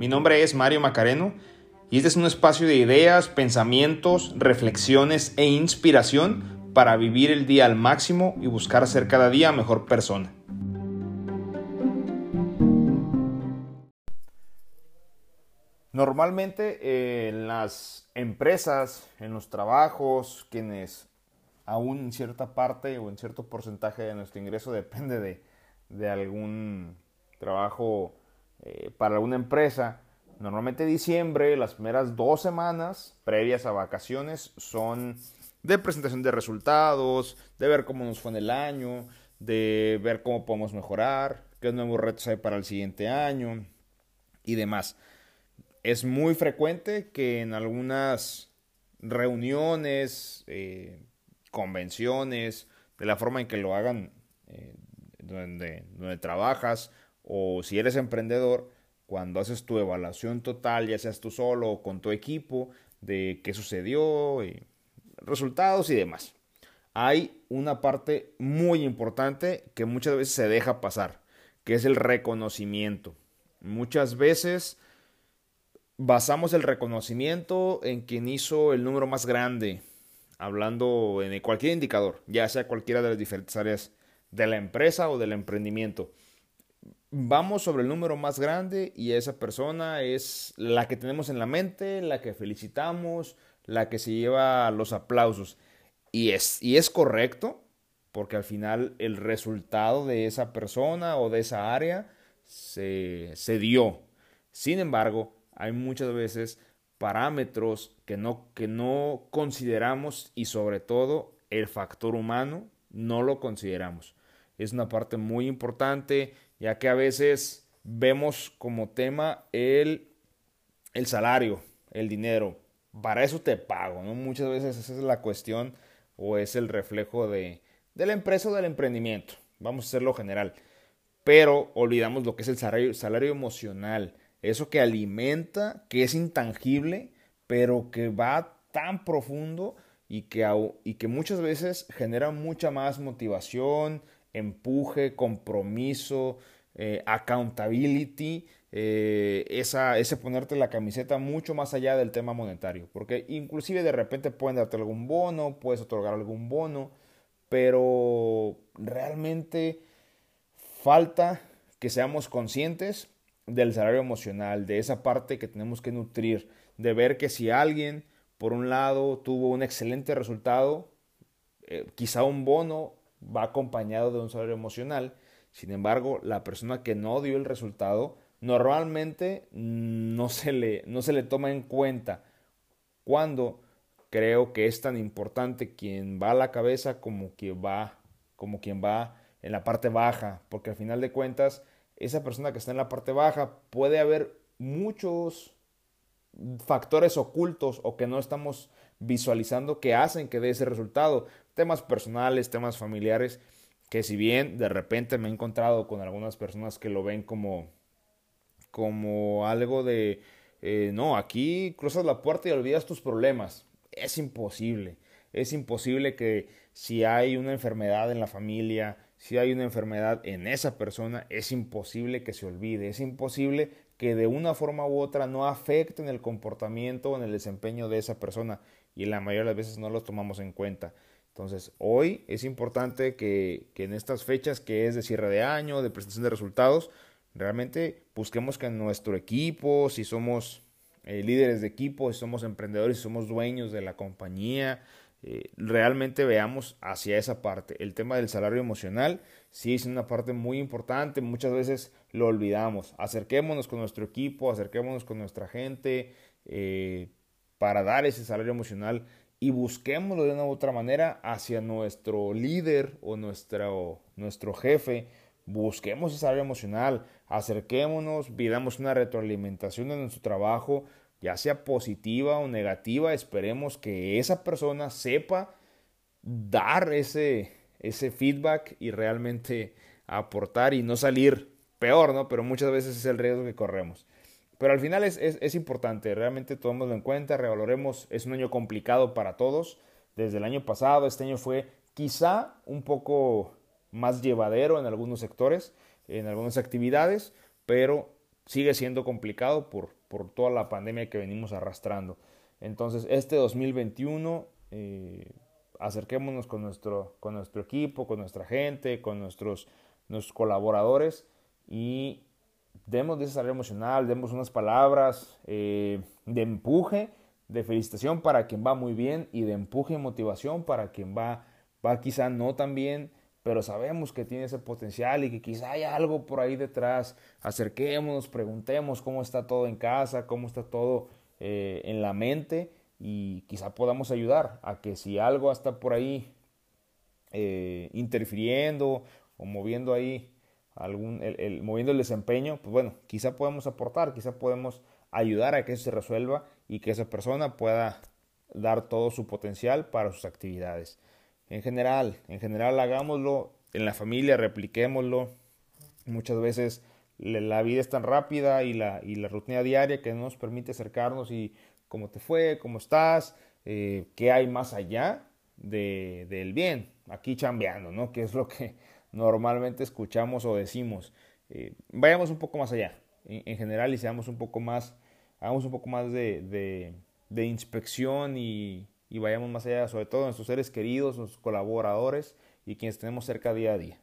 Mi nombre es Mario Macareno y este es un espacio de ideas, pensamientos, reflexiones e inspiración para vivir el día al máximo y buscar ser cada día mejor persona. Normalmente eh, en las empresas, en los trabajos, quienes aún en cierta parte o en cierto porcentaje de nuestro ingreso depende de, de algún trabajo eh, para alguna empresa, normalmente diciembre, las primeras dos semanas previas a vacaciones son de presentación de resultados, de ver cómo nos fue en el año, de ver cómo podemos mejorar, qué nuevos retos hay para el siguiente año y demás. Es muy frecuente que en algunas reuniones, eh, convenciones, de la forma en que lo hagan eh, donde trabajas, o si eres emprendedor, cuando haces tu evaluación total, ya seas tú solo o con tu equipo, de qué sucedió, y resultados y demás. Hay una parte muy importante que muchas veces se deja pasar, que es el reconocimiento. Muchas veces basamos el reconocimiento en quien hizo el número más grande, hablando en cualquier indicador, ya sea cualquiera de las diferentes áreas de la empresa o del emprendimiento vamos sobre el número más grande y esa persona es la que tenemos en la mente, la que felicitamos, la que se lleva los aplausos. Y es, y es correcto, porque al final el resultado de esa persona o de esa área se, se dio. Sin embargo, hay muchas veces parámetros que no, que no consideramos y sobre todo el factor humano no lo consideramos. Es una parte muy importante ya que a veces vemos como tema el, el salario, el dinero. Para eso te pago, ¿no? Muchas veces esa es la cuestión o es el reflejo de, de la empresa o del emprendimiento. Vamos a hacerlo general. Pero olvidamos lo que es el salario, salario emocional. Eso que alimenta, que es intangible, pero que va tan profundo y que, y que muchas veces genera mucha más motivación, empuje, compromiso, eh, accountability, eh, esa, ese ponerte la camiseta mucho más allá del tema monetario, porque inclusive de repente pueden darte algún bono, puedes otorgar algún bono, pero realmente falta que seamos conscientes del salario emocional, de esa parte que tenemos que nutrir, de ver que si alguien, por un lado, tuvo un excelente resultado, eh, quizá un bono va acompañado de un salario emocional. Sin embargo, la persona que no dio el resultado normalmente no se le, no se le toma en cuenta cuando creo que es tan importante quien va a la cabeza como va, como quien va en la parte baja, porque al final de cuentas, esa persona que está en la parte baja puede haber muchos factores ocultos o que no estamos visualizando que hacen que dé ese resultado temas personales, temas familiares, que si bien de repente me he encontrado con algunas personas que lo ven como, como algo de, eh, no, aquí cruzas la puerta y olvidas tus problemas. Es imposible. Es imposible que si hay una enfermedad en la familia, si hay una enfermedad en esa persona, es imposible que se olvide, es imposible que de una forma u otra no afecten el comportamiento o en el desempeño de esa persona y la mayoría de las veces no los tomamos en cuenta. Entonces, hoy es importante que, en estas fechas, que es de cierre de año, de presentación de resultados, realmente busquemos que nuestro equipo, si somos eh, líderes de equipo, si somos emprendedores, si somos dueños de la compañía, eh, realmente veamos hacia esa parte. El tema del salario emocional sí es una parte muy importante, muchas veces lo olvidamos. Acerquémonos con nuestro equipo, acerquémonos con nuestra gente eh, para dar ese salario emocional y busquémoslo de una u otra manera hacia nuestro líder o nuestro, nuestro jefe. Busquemos esa área emocional, acerquémonos, pidamos una retroalimentación en nuestro trabajo, ya sea positiva o negativa. Esperemos que esa persona sepa dar ese, ese feedback y realmente aportar y no salir peor, ¿no? Pero muchas veces es el riesgo que corremos. Pero al final es, es, importante, realmente tomémoslo en cuenta, revaloremos, es un año complicado para todos, desde el año pasado, este año fue quizá un poco más llevadero en algunos sectores, en algunas actividades, pero sigue siendo complicado por, por toda la pandemia que venimos arrastrando. Entonces, este 2021, eh, acerquémonos con nuestro, con nuestro equipo, con nuestra gente, con nuestros, nuestros colaboradores y demos desarrollo emocional, demos unas palabras eh, de empuje, de felicitación para quien va muy bien y de empuje y motivación para quien va, va quizá no tan bien, pero sabemos que tiene ese potencial y que quizá hay algo por ahí detrás. Acerquémonos, preguntemos cómo está todo en casa, cómo está todo eh, en la mente y quizá podamos ayudar a que si algo está por ahí eh, interfiriendo o moviendo ahí algún, el, moviendo el desempeño, pues bueno, quizá podemos aportar, quizá podemos ayudar a que eso se resuelva y que esa persona pueda dar todo su potencial para sus actividades. En general, en general hagámoslo en la familia, repliquémoslo. Muchas veces la vida es tan rápida y la, y la rutina diaria que no nos permite acercarnos y cómo te fue, cómo estás, eh, qué hay más allá de, del bien, aquí chambeando, ¿no? Que es lo que normalmente escuchamos o decimos. Eh, vayamos un poco más allá, en, general, y seamos un poco más, hagamos un poco más de, de, inspección y, y, vayamos más allá, sobre todo nuestros seres queridos, nuestros colaboradores y quienes tenemos cerca día a día.